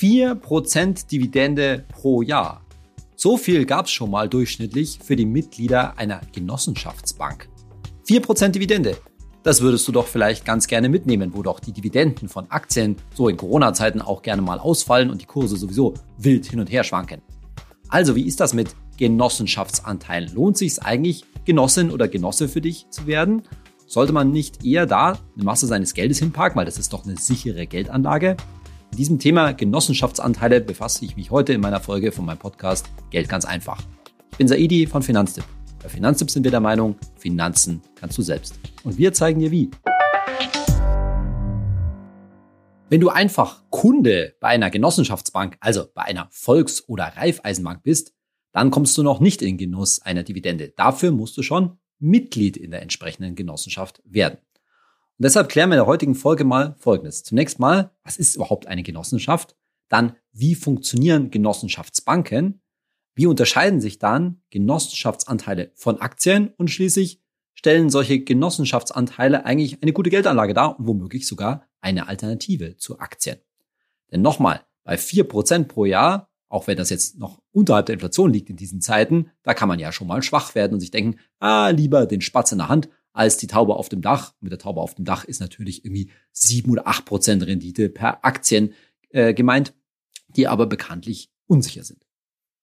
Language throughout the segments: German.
4% Dividende pro Jahr. So viel gab es schon mal durchschnittlich für die Mitglieder einer Genossenschaftsbank. 4% Dividende. Das würdest du doch vielleicht ganz gerne mitnehmen, wo doch die Dividenden von Aktien so in Corona-Zeiten auch gerne mal ausfallen und die Kurse sowieso wild hin und her schwanken. Also, wie ist das mit Genossenschaftsanteilen? Lohnt sich es eigentlich, Genossin oder Genosse für dich zu werden? Sollte man nicht eher da eine Masse seines Geldes hinparken, weil das ist doch eine sichere Geldanlage? Mit diesem Thema Genossenschaftsanteile befasse ich mich heute in meiner Folge von meinem Podcast Geld ganz einfach. Ich bin Saidi von Finanztipp. Bei Finanztipp sind wir der Meinung, Finanzen kannst du selbst. Und wir zeigen dir wie. Wenn du einfach Kunde bei einer Genossenschaftsbank, also bei einer Volks- oder Raiffeisenbank bist, dann kommst du noch nicht in Genuss einer Dividende. Dafür musst du schon Mitglied in der entsprechenden Genossenschaft werden. Und deshalb klären wir in der heutigen Folge mal Folgendes. Zunächst mal, was ist überhaupt eine Genossenschaft? Dann, wie funktionieren Genossenschaftsbanken? Wie unterscheiden sich dann Genossenschaftsanteile von Aktien? Und schließlich, stellen solche Genossenschaftsanteile eigentlich eine gute Geldanlage dar und womöglich sogar eine Alternative zu Aktien? Denn nochmal, bei vier Prozent pro Jahr auch wenn das jetzt noch unterhalb der Inflation liegt in diesen Zeiten, da kann man ja schon mal schwach werden und sich denken, ah, lieber den Spatz in der Hand als die Taube auf dem Dach. Mit der Taube auf dem Dach ist natürlich irgendwie sieben oder acht Prozent Rendite per Aktien äh, gemeint, die aber bekanntlich unsicher sind.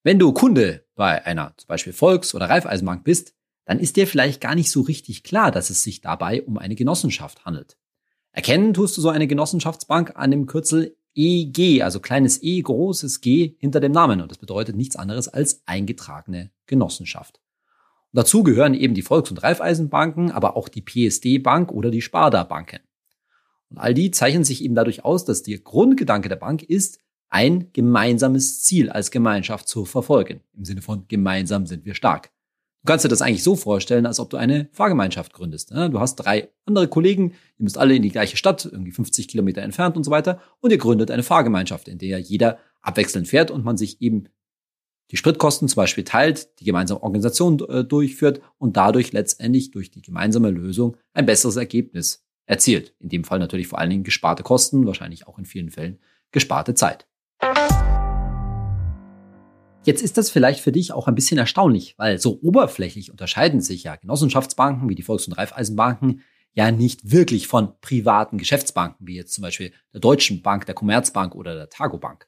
Wenn du Kunde bei einer zum Beispiel Volks- oder Raiffeisenbank bist, dann ist dir vielleicht gar nicht so richtig klar, dass es sich dabei um eine Genossenschaft handelt. Erkennen tust du so eine Genossenschaftsbank an dem Kürzel EG, also kleines e, großes G hinter dem Namen. Und das bedeutet nichts anderes als eingetragene Genossenschaft. Dazu gehören eben die Volks- und Raiffeisenbanken, aber auch die PSD-Bank oder die Sparda-Banken. Und all die zeichnen sich eben dadurch aus, dass der Grundgedanke der Bank ist, ein gemeinsames Ziel als Gemeinschaft zu verfolgen. Im Sinne von gemeinsam sind wir stark. Du kannst dir das eigentlich so vorstellen, als ob du eine Fahrgemeinschaft gründest. Ne? Du hast drei andere Kollegen, ihr müsst alle in die gleiche Stadt, irgendwie 50 Kilometer entfernt und so weiter, und ihr gründet eine Fahrgemeinschaft, in der jeder abwechselnd fährt und man sich eben die Spritkosten zum Beispiel teilt, die gemeinsame Organisation äh, durchführt und dadurch letztendlich durch die gemeinsame Lösung ein besseres Ergebnis erzielt. In dem Fall natürlich vor allen Dingen gesparte Kosten, wahrscheinlich auch in vielen Fällen gesparte Zeit. Jetzt ist das vielleicht für dich auch ein bisschen erstaunlich, weil so oberflächlich unterscheiden sich ja Genossenschaftsbanken wie die Volks- und Raiffeisenbanken ja nicht wirklich von privaten Geschäftsbanken, wie jetzt zum Beispiel der Deutschen Bank, der Commerzbank oder der Targo Bank.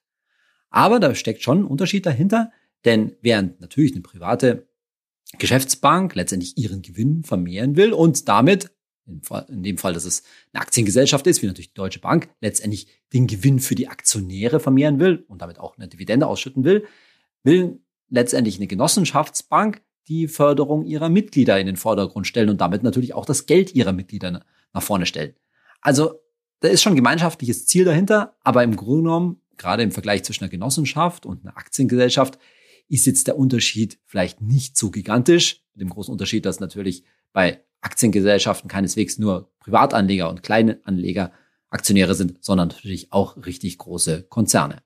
Aber da steckt schon ein Unterschied dahinter, denn während natürlich eine private Geschäftsbank letztendlich ihren Gewinn vermehren will und damit, in dem Fall, dass es eine Aktiengesellschaft ist, wie natürlich die Deutsche Bank, letztendlich den Gewinn für die Aktionäre vermehren will und damit auch eine Dividende ausschütten will, will letztendlich eine Genossenschaftsbank die Förderung ihrer Mitglieder in den Vordergrund stellen und damit natürlich auch das Geld ihrer Mitglieder nach vorne stellen. Also da ist schon ein gemeinschaftliches Ziel dahinter, aber im Grunde genommen, gerade im Vergleich zwischen einer Genossenschaft und einer Aktiengesellschaft, ist jetzt der Unterschied vielleicht nicht so gigantisch. Mit dem großen Unterschied, dass natürlich bei Aktiengesellschaften keineswegs nur Privatanleger und kleine Anleger Aktionäre sind, sondern natürlich auch richtig große Konzerne.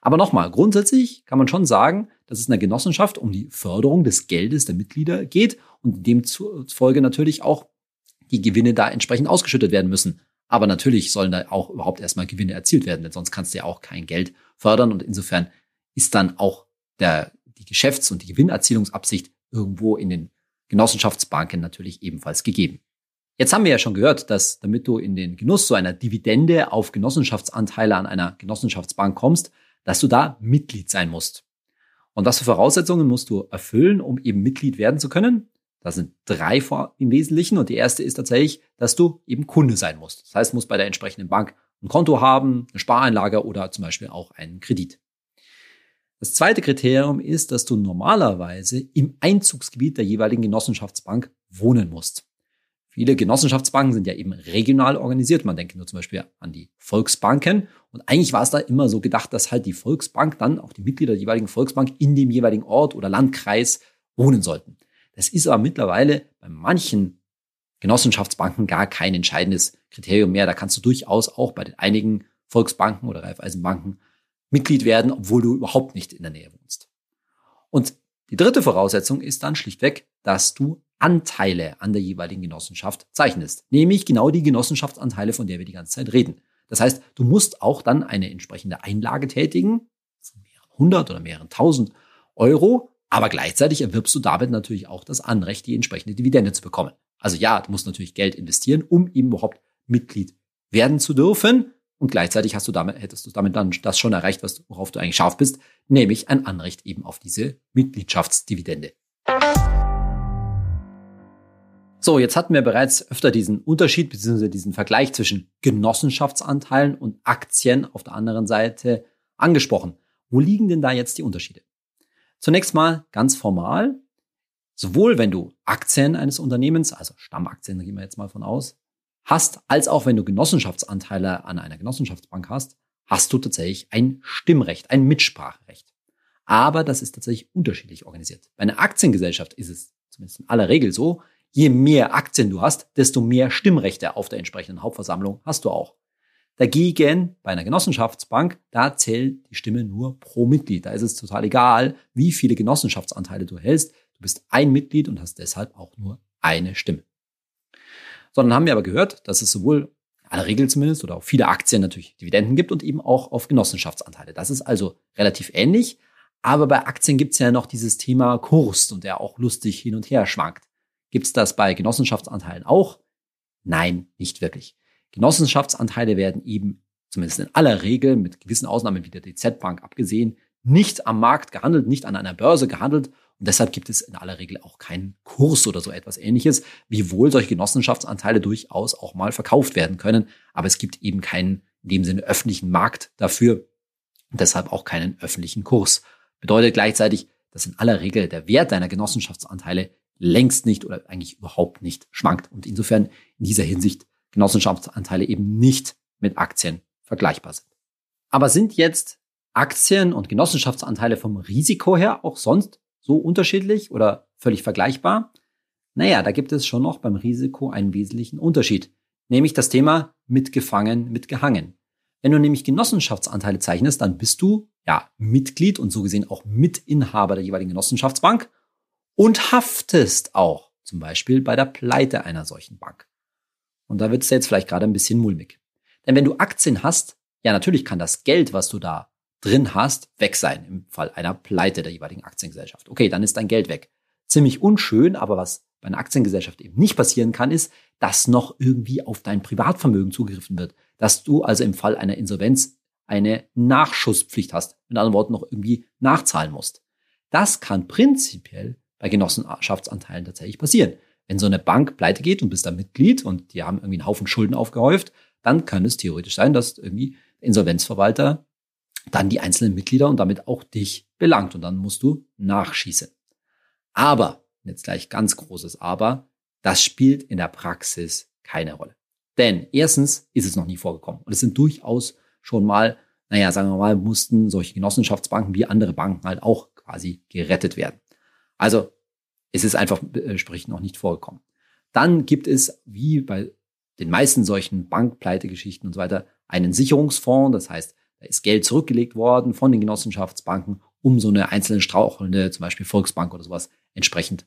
Aber nochmal, grundsätzlich kann man schon sagen, dass es in der Genossenschaft um die Förderung des Geldes der Mitglieder geht und demzufolge natürlich auch die Gewinne da entsprechend ausgeschüttet werden müssen. Aber natürlich sollen da auch überhaupt erstmal Gewinne erzielt werden, denn sonst kannst du ja auch kein Geld fördern und insofern ist dann auch der, die Geschäfts- und die Gewinnerzielungsabsicht irgendwo in den Genossenschaftsbanken natürlich ebenfalls gegeben. Jetzt haben wir ja schon gehört, dass damit du in den Genuss so einer Dividende auf Genossenschaftsanteile an einer Genossenschaftsbank kommst, dass du da Mitglied sein musst. Und was für Voraussetzungen musst du erfüllen, um eben Mitglied werden zu können? Das sind drei im Wesentlichen. Und die erste ist tatsächlich, dass du eben Kunde sein musst. Das heißt, du musst bei der entsprechenden Bank ein Konto haben, eine Spareinlage oder zum Beispiel auch einen Kredit. Das zweite Kriterium ist, dass du normalerweise im Einzugsgebiet der jeweiligen Genossenschaftsbank wohnen musst. Viele Genossenschaftsbanken sind ja eben regional organisiert. Man denke nur zum Beispiel an die Volksbanken. Und eigentlich war es da immer so gedacht, dass halt die Volksbank dann, auch die Mitglieder der jeweiligen Volksbank, in dem jeweiligen Ort oder Landkreis wohnen sollten. Das ist aber mittlerweile bei manchen Genossenschaftsbanken gar kein entscheidendes Kriterium mehr. Da kannst du durchaus auch bei den einigen Volksbanken oder Raiffeisenbanken Mitglied werden, obwohl du überhaupt nicht in der Nähe wohnst. Und die dritte Voraussetzung ist dann schlichtweg, dass du Anteile an der jeweiligen Genossenschaft zeichnest. Nämlich genau die Genossenschaftsanteile, von der wir die ganze Zeit reden. Das heißt, du musst auch dann eine entsprechende Einlage tätigen, von mehreren hundert oder mehreren tausend Euro, aber gleichzeitig erwirbst du damit natürlich auch das Anrecht, die entsprechende Dividende zu bekommen. Also ja, du musst natürlich Geld investieren, um eben überhaupt Mitglied werden zu dürfen. Und gleichzeitig hast du damit, hättest du damit dann das schon erreicht, was, worauf du eigentlich scharf bist, nämlich ein Anrecht eben auf diese Mitgliedschaftsdividende. So, jetzt hatten wir bereits öfter diesen Unterschied bzw. diesen Vergleich zwischen Genossenschaftsanteilen und Aktien auf der anderen Seite angesprochen. Wo liegen denn da jetzt die Unterschiede? Zunächst mal ganz formal. Sowohl wenn du Aktien eines Unternehmens, also Stammaktien, gehen wir jetzt mal von aus, hast, als auch wenn du Genossenschaftsanteile an einer Genossenschaftsbank hast, hast du tatsächlich ein Stimmrecht, ein Mitspracherecht. Aber das ist tatsächlich unterschiedlich organisiert. Bei einer Aktiengesellschaft ist es zumindest in aller Regel so, je mehr Aktien du hast, desto mehr Stimmrechte auf der entsprechenden Hauptversammlung hast du auch. Dagegen bei einer Genossenschaftsbank, da zählt die Stimme nur pro Mitglied. Da ist es total egal, wie viele Genossenschaftsanteile du hältst. Du bist ein Mitglied und hast deshalb auch nur eine Stimme. Sondern haben wir aber gehört, dass es sowohl aller Regel zumindest oder auf viele Aktien natürlich Dividenden gibt und eben auch auf Genossenschaftsanteile. Das ist also relativ ähnlich. Aber bei Aktien gibt es ja noch dieses Thema Kurs und der auch lustig hin und her schwankt. Gibt es das bei Genossenschaftsanteilen auch? Nein, nicht wirklich. Genossenschaftsanteile werden eben, zumindest in aller Regel, mit gewissen Ausnahmen wie der DZ-Bank abgesehen, nicht am Markt gehandelt, nicht an einer Börse gehandelt. Und deshalb gibt es in aller Regel auch keinen Kurs oder so etwas ähnliches, wiewohl solche Genossenschaftsanteile durchaus auch mal verkauft werden können. Aber es gibt eben keinen, in dem Sinne, öffentlichen Markt dafür und deshalb auch keinen öffentlichen Kurs. Bedeutet gleichzeitig, dass in aller Regel der Wert deiner Genossenschaftsanteile längst nicht oder eigentlich überhaupt nicht schwankt und insofern in dieser Hinsicht Genossenschaftsanteile eben nicht mit Aktien vergleichbar sind. Aber sind jetzt Aktien und Genossenschaftsanteile vom Risiko her auch sonst so unterschiedlich oder völlig vergleichbar? Naja, da gibt es schon noch beim Risiko einen wesentlichen Unterschied, nämlich das Thema mitgefangen, mitgehangen. Wenn du nämlich Genossenschaftsanteile zeichnest, dann bist du ja Mitglied und so gesehen auch Mitinhaber der jeweiligen Genossenschaftsbank und haftest auch, zum Beispiel bei der Pleite einer solchen Bank. Und da wird es jetzt vielleicht gerade ein bisschen mulmig. Denn wenn du Aktien hast, ja natürlich kann das Geld, was du da drin hast, weg sein im Fall einer Pleite der jeweiligen Aktiengesellschaft. Okay, dann ist dein Geld weg. Ziemlich unschön, aber was bei einer Aktiengesellschaft eben nicht passieren kann, ist, dass noch irgendwie auf dein Privatvermögen zugegriffen wird. Dass du also im Fall einer Insolvenz eine Nachschusspflicht hast. Mit anderen Worten noch irgendwie nachzahlen musst. Das kann prinzipiell bei Genossenschaftsanteilen tatsächlich passieren. Wenn so eine Bank pleite geht und bist da Mitglied und die haben irgendwie einen Haufen Schulden aufgehäuft, dann kann es theoretisch sein, dass irgendwie Insolvenzverwalter dann die einzelnen Mitglieder und damit auch dich belangt und dann musst du nachschießen. Aber, jetzt gleich ganz großes Aber, das spielt in der Praxis keine Rolle. Denn erstens ist es noch nie vorgekommen und es sind durchaus schon mal, naja, sagen wir mal, mussten solche Genossenschaftsbanken wie andere Banken halt auch quasi gerettet werden. Also es ist einfach äh, sprich noch nicht vorgekommen. Dann gibt es, wie bei den meisten solchen Bankpleitegeschichten und so weiter, einen Sicherungsfonds. Das heißt, da ist Geld zurückgelegt worden von den Genossenschaftsbanken, um so eine einzelne strauchelnde, zum Beispiel Volksbank oder sowas, entsprechend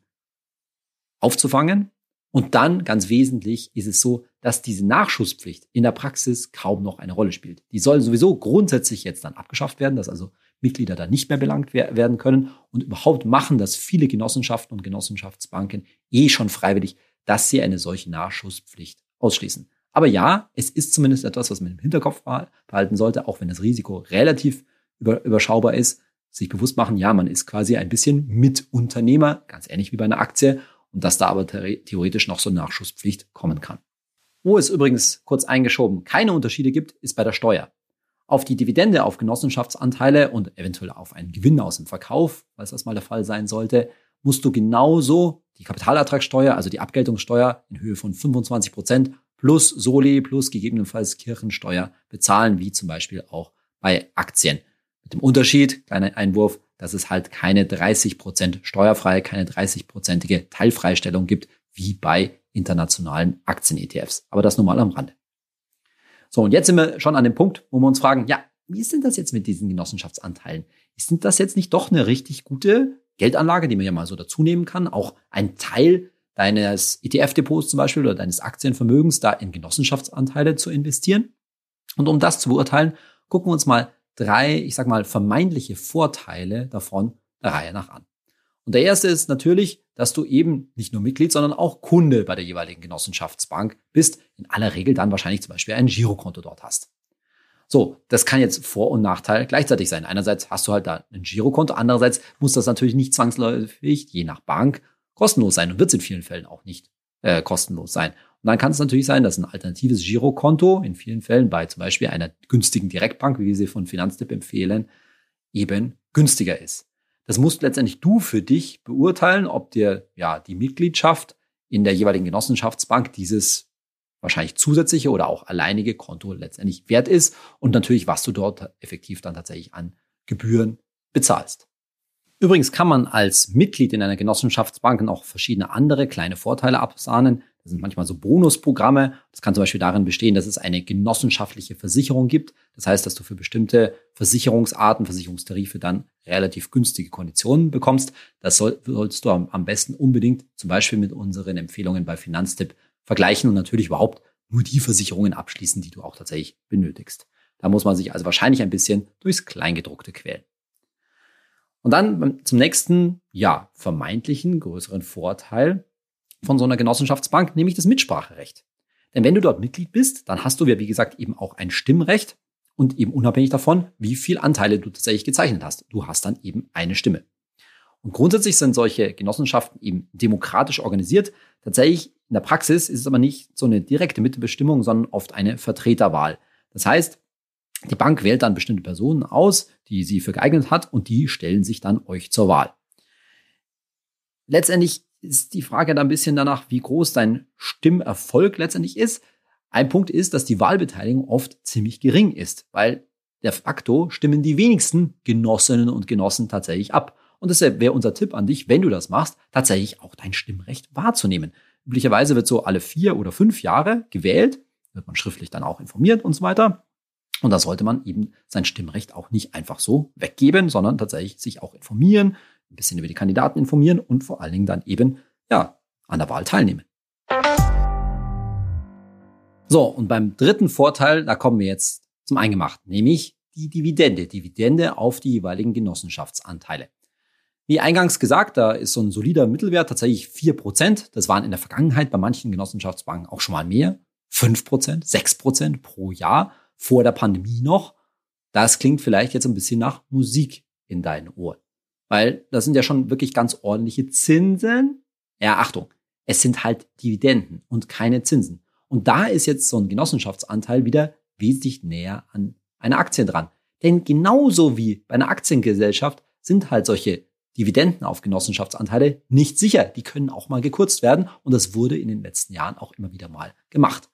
aufzufangen. Und dann, ganz wesentlich, ist es so, dass diese Nachschusspflicht in der Praxis kaum noch eine Rolle spielt. Die soll sowieso grundsätzlich jetzt dann abgeschafft werden, dass also Mitglieder da nicht mehr belangt werden können. Und überhaupt machen das viele Genossenschaften und Genossenschaftsbanken eh schon freiwillig, dass sie eine solche Nachschusspflicht ausschließen. Aber ja, es ist zumindest etwas, was man im Hinterkopf behalten sollte, auch wenn das Risiko relativ überschaubar ist, sich bewusst machen, ja, man ist quasi ein bisschen Mitunternehmer, ganz ähnlich wie bei einer Aktie, und dass da aber theoretisch noch so Nachschusspflicht kommen kann. Wo es übrigens kurz eingeschoben keine Unterschiede gibt, ist bei der Steuer auf die Dividende auf Genossenschaftsanteile und eventuell auf einen Gewinn aus dem Verkauf, falls das mal der Fall sein sollte, musst du genauso die Kapitalertragssteuer, also die Abgeltungssteuer in Höhe von 25 Prozent plus Soli plus gegebenenfalls Kirchensteuer bezahlen, wie zum Beispiel auch bei Aktien. Mit dem Unterschied, kleiner Einwurf, dass es halt keine 30 Prozent steuerfreie, keine 30-prozentige Teilfreistellung gibt, wie bei internationalen Aktien-ETFs. Aber das nur mal am Rande. So, und jetzt sind wir schon an dem Punkt, wo wir uns fragen, ja, wie ist denn das jetzt mit diesen Genossenschaftsanteilen? Ist denn das jetzt nicht doch eine richtig gute Geldanlage, die man ja mal so dazu nehmen kann? Auch ein Teil deines ETF-Depots zum Beispiel oder deines Aktienvermögens da in Genossenschaftsanteile zu investieren? Und um das zu beurteilen, gucken wir uns mal drei, ich sag mal, vermeintliche Vorteile davon der Reihe nach an. Und der erste ist natürlich, dass du eben nicht nur Mitglied, sondern auch Kunde bei der jeweiligen Genossenschaftsbank bist. In aller Regel dann wahrscheinlich zum Beispiel ein Girokonto dort hast. So, das kann jetzt Vor- und Nachteil gleichzeitig sein. Einerseits hast du halt da ein Girokonto, andererseits muss das natürlich nicht zwangsläufig, je nach Bank, kostenlos sein und wird es in vielen Fällen auch nicht äh, kostenlos sein. Und dann kann es natürlich sein, dass ein alternatives Girokonto in vielen Fällen bei zum Beispiel einer günstigen Direktbank, wie wir sie von Finanztipp empfehlen, eben günstiger ist. Das musst letztendlich du für dich beurteilen, ob dir ja die Mitgliedschaft in der jeweiligen Genossenschaftsbank dieses wahrscheinlich zusätzliche oder auch alleinige Konto letztendlich wert ist und natürlich, was du dort effektiv dann tatsächlich an Gebühren bezahlst. Übrigens kann man als Mitglied in einer Genossenschaftsbank noch verschiedene andere kleine Vorteile absahnen. Das sind manchmal so Bonusprogramme. Das kann zum Beispiel darin bestehen, dass es eine genossenschaftliche Versicherung gibt. Das heißt, dass du für bestimmte Versicherungsarten, Versicherungstarife dann relativ günstige Konditionen bekommst. Das soll, sollst du am besten unbedingt zum Beispiel mit unseren Empfehlungen bei Finanztipp vergleichen und natürlich überhaupt nur die Versicherungen abschließen, die du auch tatsächlich benötigst. Da muss man sich also wahrscheinlich ein bisschen durchs Kleingedruckte quälen. Und dann zum nächsten, ja, vermeintlichen größeren Vorteil von so einer Genossenschaftsbank, nämlich das Mitspracherecht. Denn wenn du dort Mitglied bist, dann hast du ja, wie gesagt, eben auch ein Stimmrecht und eben unabhängig davon, wie viel Anteile du tatsächlich gezeichnet hast. Du hast dann eben eine Stimme. Und grundsätzlich sind solche Genossenschaften eben demokratisch organisiert. Tatsächlich in der Praxis ist es aber nicht so eine direkte Mitbestimmung, sondern oft eine Vertreterwahl. Das heißt, die Bank wählt dann bestimmte Personen aus, die sie für geeignet hat und die stellen sich dann euch zur Wahl. Letztendlich ist die Frage dann ein bisschen danach, wie groß dein Stimmerfolg letztendlich ist. Ein Punkt ist, dass die Wahlbeteiligung oft ziemlich gering ist, weil de facto stimmen die wenigsten Genossinnen und Genossen tatsächlich ab. Und deshalb wäre unser Tipp an dich, wenn du das machst, tatsächlich auch dein Stimmrecht wahrzunehmen. Üblicherweise wird so alle vier oder fünf Jahre gewählt, wird man schriftlich dann auch informiert und so weiter. Und da sollte man eben sein Stimmrecht auch nicht einfach so weggeben, sondern tatsächlich sich auch informieren, ein bisschen über die Kandidaten informieren und vor allen Dingen dann eben, ja, an der Wahl teilnehmen. So, und beim dritten Vorteil, da kommen wir jetzt zum Eingemachten, nämlich die Dividende, Dividende auf die jeweiligen Genossenschaftsanteile. Wie eingangs gesagt, da ist so ein solider Mittelwert tatsächlich vier Prozent. Das waren in der Vergangenheit bei manchen Genossenschaftsbanken auch schon mal mehr. fünf Prozent, sechs Prozent pro Jahr vor der Pandemie noch. Das klingt vielleicht jetzt ein bisschen nach Musik in deinen Ohren. Weil das sind ja schon wirklich ganz ordentliche Zinsen. Ja, Achtung, es sind halt Dividenden und keine Zinsen. Und da ist jetzt so ein Genossenschaftsanteil wieder wesentlich näher an einer Aktie dran. Denn genauso wie bei einer Aktiengesellschaft sind halt solche Dividenden auf Genossenschaftsanteile nicht sicher. Die können auch mal gekürzt werden und das wurde in den letzten Jahren auch immer wieder mal gemacht.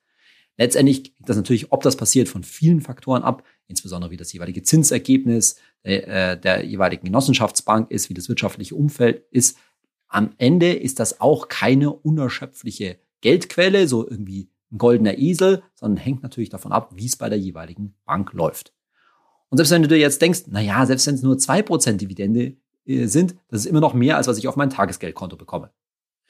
Letztendlich hängt das natürlich, ob das passiert, von vielen Faktoren ab, insbesondere wie das jeweilige Zinsergebnis der, äh, der jeweiligen Genossenschaftsbank ist, wie das wirtschaftliche Umfeld ist. Am Ende ist das auch keine unerschöpfliche Geldquelle, so irgendwie ein goldener Esel, sondern hängt natürlich davon ab, wie es bei der jeweiligen Bank läuft. Und selbst wenn du dir jetzt denkst, na ja, selbst wenn es nur zwei Prozent Dividende äh, sind, das ist immer noch mehr, als was ich auf mein Tagesgeldkonto bekomme.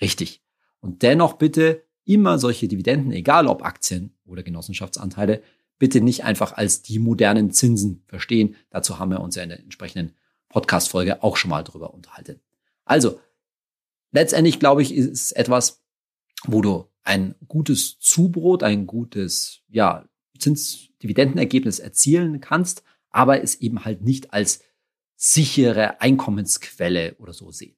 Richtig. Und dennoch bitte immer solche Dividenden, egal ob Aktien oder Genossenschaftsanteile, bitte nicht einfach als die modernen Zinsen verstehen. Dazu haben wir uns ja in der entsprechenden Podcast-Folge auch schon mal drüber unterhalten. Also, letztendlich glaube ich, ist es etwas, wo du ein gutes Zubrot, ein gutes, ja, Zinsdividendenergebnis erzielen kannst, aber es eben halt nicht als sichere Einkommensquelle oder so sehen.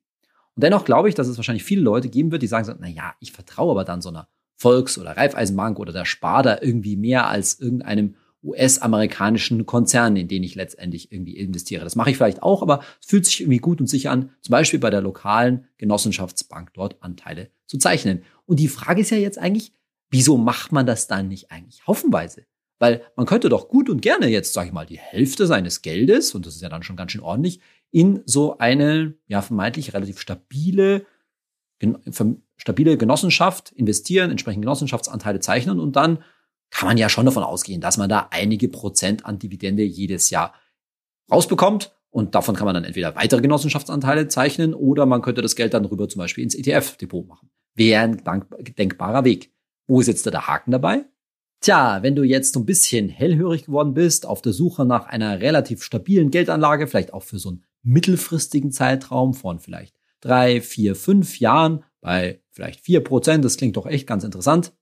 Und dennoch glaube ich, dass es wahrscheinlich viele Leute geben wird, die sagen so, na ja, ich vertraue aber dann so einer Volks- oder Raiffeisenbank oder der Sparda irgendwie mehr als irgendeinem US-amerikanischen Konzern, in den ich letztendlich irgendwie investiere. Das mache ich vielleicht auch, aber es fühlt sich irgendwie gut und sicher an, zum Beispiel bei der lokalen Genossenschaftsbank dort Anteile zu zeichnen. Und die Frage ist ja jetzt eigentlich, wieso macht man das dann nicht eigentlich haufenweise? Weil man könnte doch gut und gerne jetzt, sage ich mal, die Hälfte seines Geldes, und das ist ja dann schon ganz schön ordentlich, in so eine ja vermeintlich relativ stabile, stabile Genossenschaft investieren, entsprechend Genossenschaftsanteile zeichnen und dann kann man ja schon davon ausgehen, dass man da einige Prozent an Dividende jedes Jahr rausbekommt. Und davon kann man dann entweder weitere Genossenschaftsanteile zeichnen oder man könnte das Geld dann rüber zum Beispiel ins ETF-Depot machen. Wäre ein denkbarer Weg. Wo ist jetzt da der Haken dabei? Tja, wenn du jetzt so ein bisschen hellhörig geworden bist, auf der Suche nach einer relativ stabilen Geldanlage, vielleicht auch für so einen mittelfristigen Zeitraum von vielleicht drei, vier, fünf Jahren bei vielleicht vier Prozent, das klingt doch echt ganz interessant.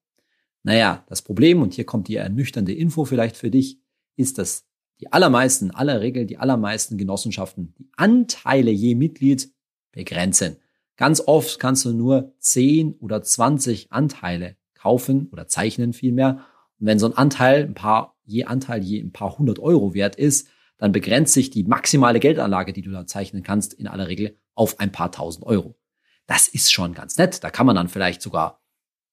Naja, das Problem, und hier kommt die ernüchternde Info vielleicht für dich, ist, dass die allermeisten, aller Regel, die allermeisten Genossenschaften die Anteile je Mitglied begrenzen. Ganz oft kannst du nur 10 oder 20 Anteile kaufen oder zeichnen vielmehr. Und wenn so ein Anteil, ein paar, je Anteil je ein paar hundert Euro wert ist, dann begrenzt sich die maximale Geldanlage, die du da zeichnen kannst, in aller Regel auf ein paar tausend Euro. Das ist schon ganz nett. Da kann man dann vielleicht sogar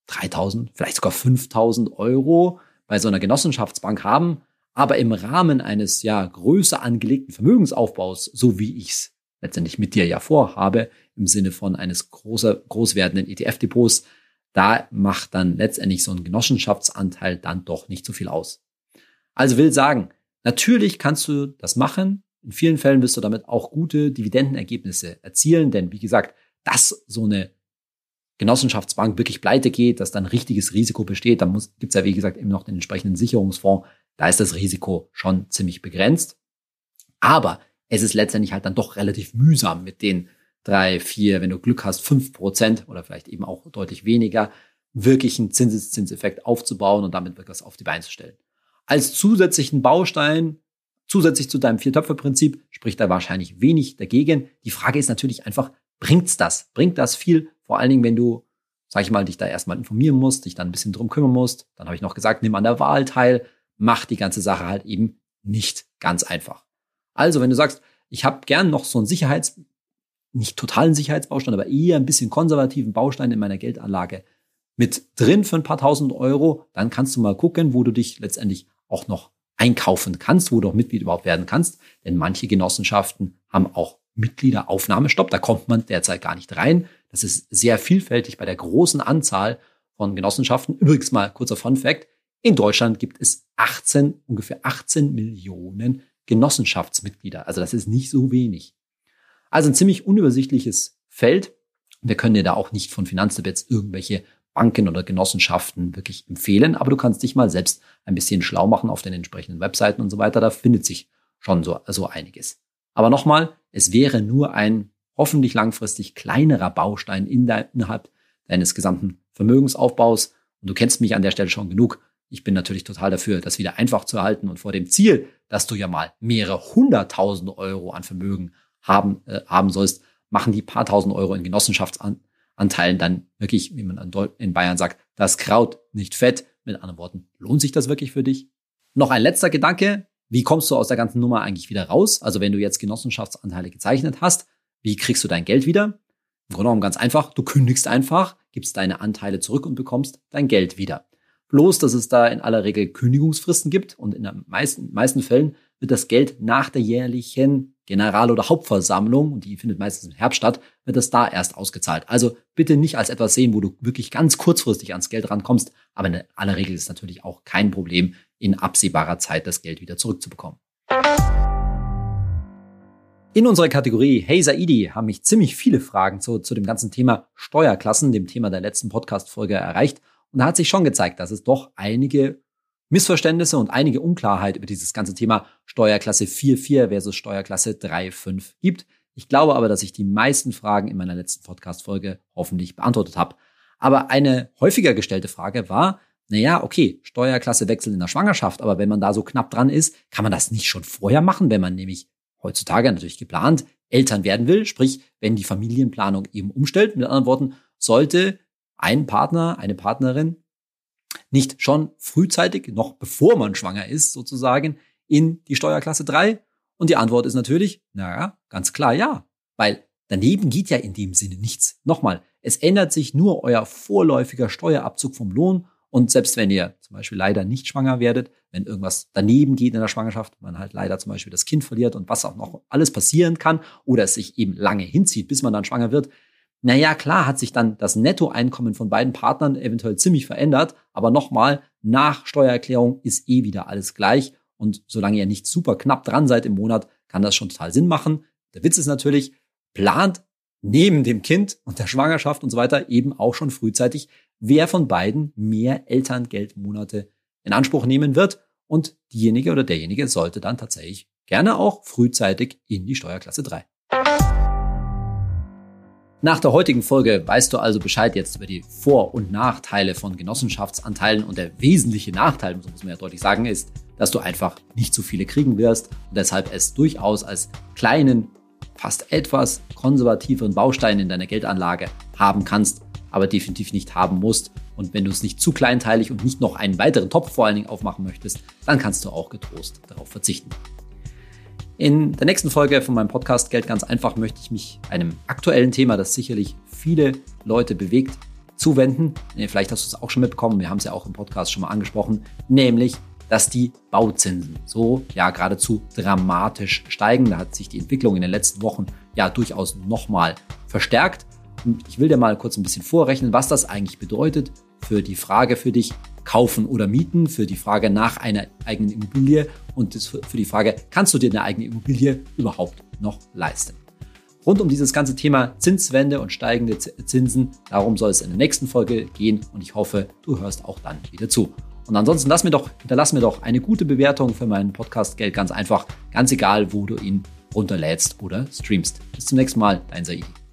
3000, vielleicht sogar 5000 Euro bei so einer Genossenschaftsbank haben. Aber im Rahmen eines ja größer angelegten Vermögensaufbaus, so wie ich es letztendlich mit dir ja vorhabe, im Sinne von eines großer, groß werdenden ETF-Depots, da macht dann letztendlich so ein Genossenschaftsanteil dann doch nicht so viel aus. Also will sagen, natürlich kannst du das machen. In vielen Fällen wirst du damit auch gute Dividendenergebnisse erzielen, denn wie gesagt, dass so eine Genossenschaftsbank wirklich pleite geht, dass dann richtiges Risiko besteht, dann gibt es ja wie gesagt eben noch den entsprechenden Sicherungsfonds, da ist das Risiko schon ziemlich begrenzt. Aber es ist letztendlich halt dann doch relativ mühsam mit den drei, vier, wenn du Glück hast, fünf Prozent oder vielleicht eben auch deutlich weniger, wirklich einen Zinseszinseffekt aufzubauen und damit wirklich was auf die Beine zu stellen. Als zusätzlichen Baustein, zusätzlich zu deinem Viertöpfe-Prinzip, spricht da wahrscheinlich wenig dagegen. Die Frage ist natürlich einfach, bringt's das? Bringt das viel? Vor allen Dingen, wenn du, sag ich mal, dich da erstmal informieren musst, dich dann ein bisschen drum kümmern musst. Dann habe ich noch gesagt, nimm an der Wahl teil, mach die ganze Sache halt eben nicht ganz einfach. Also, wenn du sagst, ich habe gern noch so einen Sicherheits, nicht totalen Sicherheitsbaustein, aber eher ein bisschen konservativen Baustein in meiner Geldanlage mit drin für ein paar tausend Euro, dann kannst du mal gucken, wo du dich letztendlich auch noch einkaufen kannst, wo du auch Mitglied überhaupt werden kannst. Denn manche Genossenschaften haben auch Mitgliederaufnahmestopp. Da kommt man derzeit gar nicht rein. Das ist sehr vielfältig bei der großen Anzahl von Genossenschaften. Übrigens mal kurzer Fun Fact. In Deutschland gibt es 18, ungefähr 18 Millionen Genossenschaftsmitglieder. Also das ist nicht so wenig. Also ein ziemlich unübersichtliches Feld. Wir können dir da auch nicht von Finanzdebets irgendwelche Banken oder Genossenschaften wirklich empfehlen, aber du kannst dich mal selbst ein bisschen schlau machen auf den entsprechenden Webseiten und so weiter. Da findet sich schon so, so einiges. Aber nochmal, es wäre nur ein hoffentlich langfristig kleinerer Baustein in de, innerhalb deines gesamten Vermögensaufbaus. Und du kennst mich an der Stelle schon genug. Ich bin natürlich total dafür, das wieder einfach zu erhalten und vor dem Ziel, dass du ja mal mehrere hunderttausend Euro an Vermögen haben, äh, haben sollst, machen die paar tausend Euro in Genossenschaftsanteilen dann wirklich, wie man in Bayern sagt, das Kraut nicht fett. Mit anderen Worten, lohnt sich das wirklich für dich? Noch ein letzter Gedanke. Wie kommst du aus der ganzen Nummer eigentlich wieder raus? Also wenn du jetzt Genossenschaftsanteile gezeichnet hast, wie kriegst du dein Geld wieder? Im Grunde genommen ganz einfach. Du kündigst einfach, gibst deine Anteile zurück und bekommst dein Geld wieder. Bloß, dass es da in aller Regel Kündigungsfristen gibt und in den meisten, meisten Fällen wird das Geld nach der jährlichen General- oder Hauptversammlung, und die findet meistens im Herbst statt, wird das da erst ausgezahlt. Also bitte nicht als etwas sehen, wo du wirklich ganz kurzfristig ans Geld rankommst, aber in aller Regel ist es natürlich auch kein Problem, in absehbarer Zeit das Geld wieder zurückzubekommen. In unserer Kategorie Hey Saidi haben mich ziemlich viele Fragen zu, zu dem ganzen Thema Steuerklassen, dem Thema der letzten Podcast-Folge erreicht. Und da hat sich schon gezeigt, dass es doch einige Missverständnisse und einige Unklarheit über dieses ganze Thema Steuerklasse 4.4 versus Steuerklasse 3.5 gibt. Ich glaube aber, dass ich die meisten Fragen in meiner letzten Podcast-Folge hoffentlich beantwortet habe. Aber eine häufiger gestellte Frage war, naja, okay, Steuerklasse wechseln in der Schwangerschaft, aber wenn man da so knapp dran ist, kann man das nicht schon vorher machen, wenn man nämlich heutzutage natürlich geplant Eltern werden will, sprich, wenn die Familienplanung eben umstellt. Mit anderen Worten, sollte ein Partner, eine Partnerin nicht schon frühzeitig, noch bevor man schwanger ist, sozusagen, in die Steuerklasse 3? Und die Antwort ist natürlich, naja, ganz klar ja. Weil daneben geht ja in dem Sinne nichts. Nochmal, es ändert sich nur euer vorläufiger Steuerabzug vom Lohn. Und selbst wenn ihr zum Beispiel leider nicht schwanger werdet, wenn irgendwas daneben geht in der Schwangerschaft, man halt leider zum Beispiel das Kind verliert und was auch noch alles passieren kann oder es sich eben lange hinzieht, bis man dann schwanger wird, naja, klar hat sich dann das Nettoeinkommen von beiden Partnern eventuell ziemlich verändert, aber nochmal, nach Steuererklärung ist eh wieder alles gleich. Und solange ihr nicht super knapp dran seid im Monat, kann das schon total Sinn machen. Der Witz ist natürlich, plant neben dem Kind und der Schwangerschaft und so weiter eben auch schon frühzeitig, wer von beiden mehr Elterngeldmonate in Anspruch nehmen wird und diejenige oder derjenige sollte dann tatsächlich gerne auch frühzeitig in die Steuerklasse 3. Nach der heutigen Folge weißt du also Bescheid jetzt über die Vor- und Nachteile von Genossenschaftsanteilen und der wesentliche Nachteil, so muss man ja deutlich sagen, ist, dass du einfach nicht zu viele kriegen wirst und deshalb es durchaus als kleinen, fast etwas konservativeren Baustein in deiner Geldanlage haben kannst, aber definitiv nicht haben musst. Und wenn du es nicht zu kleinteilig und nicht noch einen weiteren Topf vor allen Dingen aufmachen möchtest, dann kannst du auch getrost darauf verzichten. In der nächsten Folge von meinem Podcast Geld ganz einfach möchte ich mich einem aktuellen Thema, das sicherlich viele Leute bewegt, zuwenden. Vielleicht hast du es auch schon mitbekommen, wir haben es ja auch im Podcast schon mal angesprochen, nämlich, dass die Bauzinsen so ja geradezu dramatisch steigen. Da hat sich die Entwicklung in den letzten Wochen ja durchaus nochmal verstärkt. Und ich will dir mal kurz ein bisschen vorrechnen, was das eigentlich bedeutet für die Frage für dich, kaufen oder mieten, für die Frage nach einer eigenen Immobilie und für die Frage, kannst du dir eine eigene Immobilie überhaupt noch leisten? Rund um dieses ganze Thema Zinswende und steigende Zinsen, darum soll es in der nächsten Folge gehen und ich hoffe, du hörst auch dann wieder zu. Und ansonsten lass mir doch, hinterlass mir doch eine gute Bewertung für meinen Podcast Geld ganz einfach, ganz egal, wo du ihn runterlädst oder streamst. Bis zum nächsten Mal, dein Saidi.